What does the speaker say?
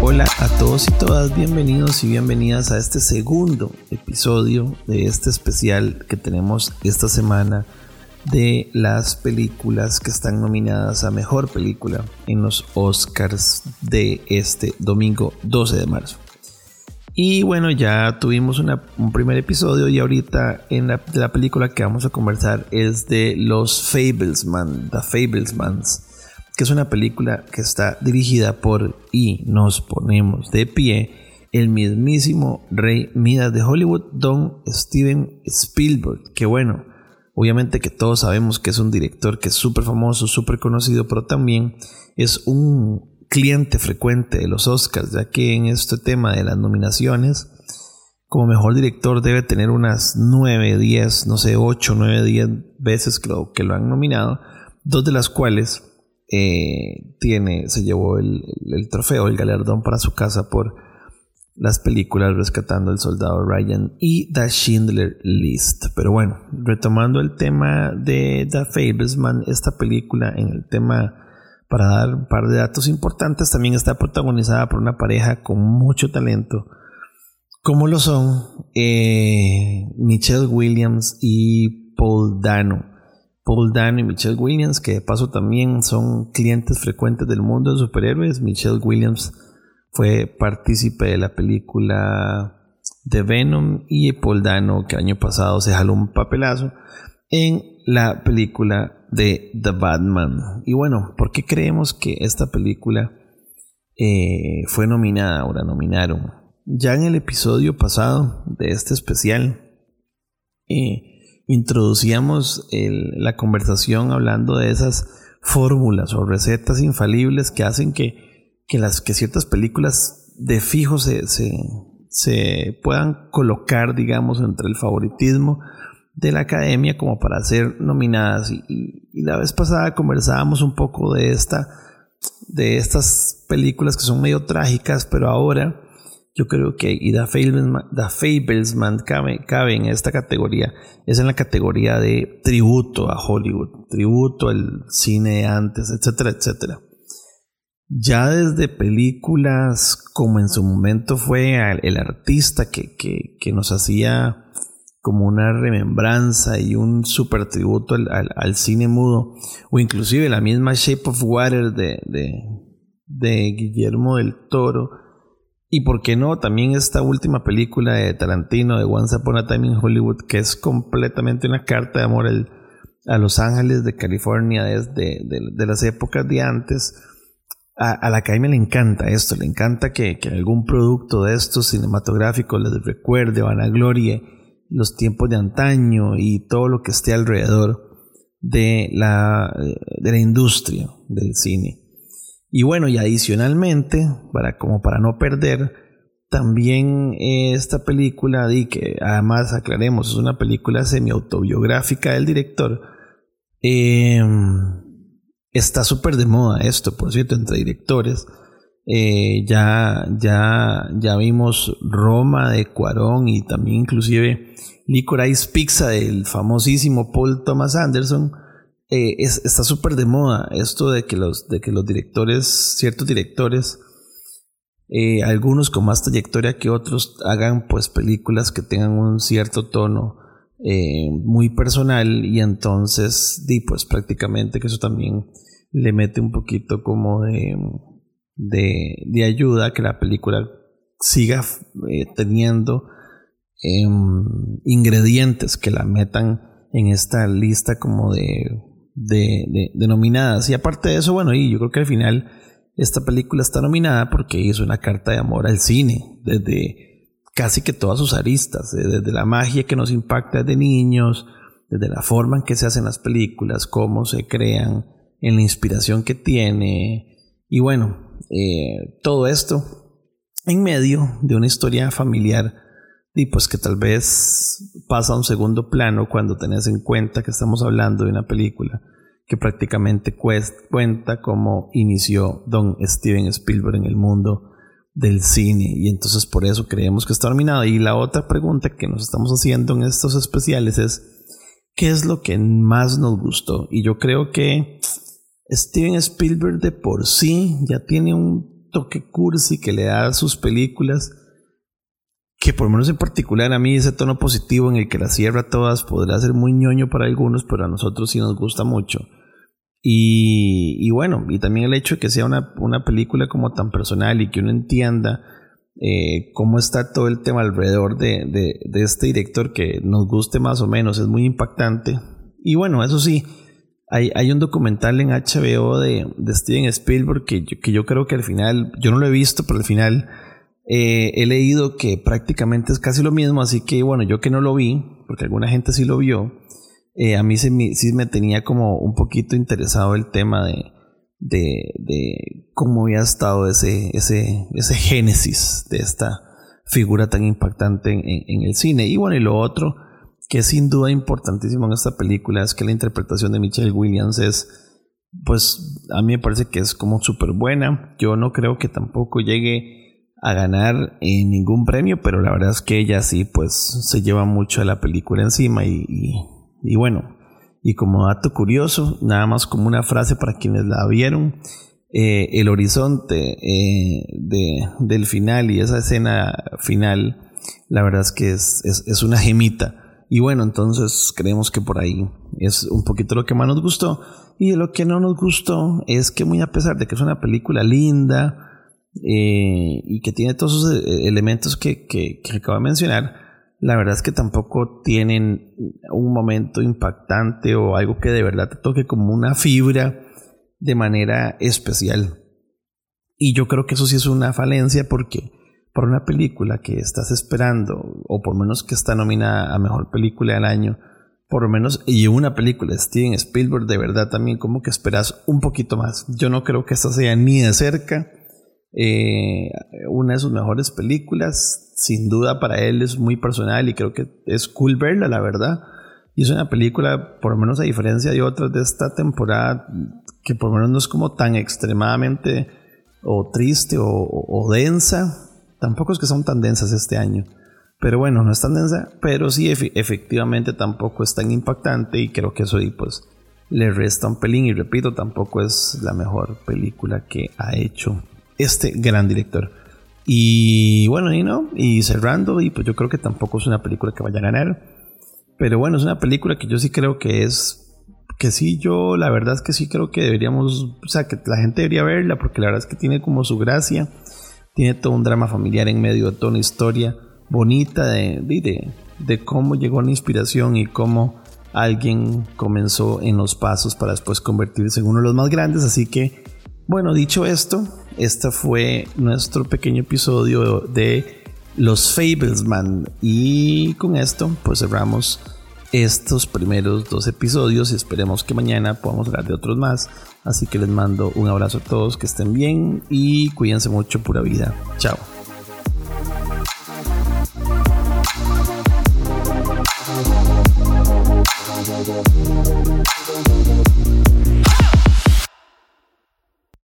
Hola a todos y todas, bienvenidos y bienvenidas a este segundo episodio de este especial que tenemos esta semana de las películas que están nominadas a Mejor Película en los Oscars de este domingo 12 de marzo. Y bueno, ya tuvimos un primer episodio y ahorita en la, la, película que vamos a conversar es de Los Fablesman, The Fablesmans, que es una película que está dirigida por y nos ponemos de pie el mismísimo rey Midas de Hollywood, Don Steven Spielberg, que bueno, obviamente que todos sabemos que es un director que es súper famoso, súper conocido, pero también es un cliente frecuente de los Oscars, ya que en este tema de las nominaciones, como mejor director debe tener unas 9, 10, no sé, 8, 9, 10 veces que lo, que lo han nominado, dos de las cuales eh, tiene, se llevó el, trofeo, el galardón para su casa por las películas Rescatando el Soldado Ryan y The Schindler List. Pero bueno, retomando el tema de The Fablesman, esta película en el tema para dar un par de datos importantes, también está protagonizada por una pareja con mucho talento, como lo son eh, Michelle Williams y Paul Dano. Paul Dano y Michelle Williams, que de paso también son clientes frecuentes del mundo de superhéroes. Michelle Williams fue partícipe de la película de Venom y Paul Dano, que año pasado se jaló un papelazo en la película de The Batman. Y bueno, ¿por qué creemos que esta película eh, fue nominada o nominaron? Ya en el episodio pasado de este especial eh, introducíamos la conversación hablando de esas fórmulas o recetas infalibles que hacen que, que, las, que ciertas películas de fijo se, se, se puedan colocar, digamos, entre el favoritismo de la academia como para ser nominadas. Y, la vez pasada conversábamos un poco de esta de estas películas que son medio trágicas pero ahora yo creo que y The Fablesman, cabe, cabe, en esta categoría es en la categoría de tributo a Hollywood tributo al cine antes etcétera etcétera. Ya desde películas como en su momento fue el artista que, que nos hacía como una remembranza y un super tributo al, cine mudo, o inclusive la misma Shape of Water de, de, Guillermo del Toro, y por qué no, también esta última película de Tarantino, de Once Upon a Time in Hollywood, que es completamente una carta de amor a Los Ángeles de California desde de, las épocas de antes. A, la academia le encanta esto, le encanta que, que algún producto de estos cinematográficos les recuerde, vanaglorie los tiempos de antaño y todo lo que esté alrededor de la, de la industria del cine. Y bueno, y adicionalmente, para, como para no perder, también esta película, y que además aclaremos, es una película semi-autobiográfica del director, em, está súper de moda esto, por cierto, entre directores. Eh, ya, ya, ya vimos Roma de Cuarón y también inclusive Licorice Pizza del famosísimo Paul Thomas Anderson. Eh, está súper de moda esto de que los, de que los directores, ciertos directores, eh, algunos con más trayectoria que otros, hagan pues películas que tengan un cierto tono muy personal y entonces, di pues prácticamente que eso también le mete un poquito como de de, ayuda que la película siga eh, teniendo em, ingredientes que la metan en esta lista como de, de, de, nominadas. Y aparte de eso, bueno, y yo creo que al final esta película está nominada porque es una carta de amor al cine, desde casi que todas sus aristas, eh, desde la magia que nos impacta de niños, desde la forma en que se hacen las películas, cómo se crean, en la inspiración que tiene. Y bueno, eh, todo esto en medio de una historia familiar y pues que tal vez pasa a un segundo plano cuando tenés en cuenta que estamos hablando de una película que prácticamente cuenta cómo inició Don Steven Spielberg en el mundo del cine y entonces por eso creemos que está terminado y la otra pregunta que nos estamos haciendo en estos especiales es qué es lo que más nos gustó. Y yo creo que Steven Spielberg de por sí ya tiene un toque cursi que le da a sus películas, que por lo menos en particular a mí ese tono positivo en el que la cierra todas podrá ser muy ñoño para algunos, pero a nosotros sí nos gusta mucho. Y, bueno, y también el hecho de que sea una, una película como tan personal y que uno entienda eh, cómo está todo el tema alrededor de, de, este director que nos guste más o menos, es muy impactante. Y bueno, eso sí, hay, hay un documental en HBO de, de Steven Spielberg que yo, que yo creo que al final, yo no lo he visto, pero al final eh, he leído que prácticamente es casi lo mismo, así que bueno, yo que no lo vi, porque alguna gente sí lo vio, eh, a mí sí me tenía como un poquito interesado el tema de, de, de cómo había estado ese, ese, ese génesis de esta figura tan impactante en, el cine. Y bueno, y lo otro que sin duda importantísimo en esta película es que la interpretación de Michelle Williams es, pues a mí me parece que es como súper buena. Yo no creo que tampoco llegue a ganar ningún premio, pero la verdad es que ella sí, pues se lleva mucho a la película encima y, bueno, y como dato curioso, nada más como una frase para quienes la vieron, eh, el horizonte eh, de, del final y esa escena final, la verdad es que es, una gemita. Y bueno, entonces creemos que por ahí es un poquito lo que más nos gustó. Y lo que no nos gustó es que muy a pesar de que es una película linda eh, y que tiene todos esos elementos que, que, que acabo de mencionar, la verdad es que tampoco tienen un momento impactante o algo que de verdad te toque como una fibra de manera especial. Y yo creo que eso sí es una falencia porque por una película que estás esperando, o por menos que está nominada a mejor película del año, por lo menos, y una película de Steven Spielberg, de verdad también como que esperas un poquito más. Yo no creo que esta sea ni de cerca eh, una de sus mejores películas. Sin duda para él es muy personal y creo que es cool verla, la verdad. Y es una película, por lo menos a diferencia de otras de esta temporada, que por lo menos no es como tan extremadamente o triste o, densa. Tampoco es que son tan densas este año. Pero bueno, no es tan densa, pero sí efectivamente tampoco es tan impactante y creo que eso ahí pues le resta un pelín y repito, tampoco es la mejor película que ha hecho este gran director. Y bueno, y no, y cerrando, y pues yo creo que tampoco es una película que vaya a ganar. Pero bueno, es una película que yo sí creo que es. Que sí, yo la verdad es que sí creo que deberíamos. O sea, que la gente debería verla, porque la verdad es que tiene como su gracia. Tiene todo un drama familiar en medio toda una historia bonita de, de, de cómo llegó la inspiración y cómo alguien comenzó en los pasos para después convertirse en uno de los más grandes. Así que, bueno, dicho esto, este fue nuestro pequeño episodio de Los Fablesman. Y con esto, pues cerramos estos primeros dos episodios y esperemos que mañana podamos hablar de otros más. Así que les mando un abrazo a todos, que estén bien y cuídense mucho, pura vida. Chao.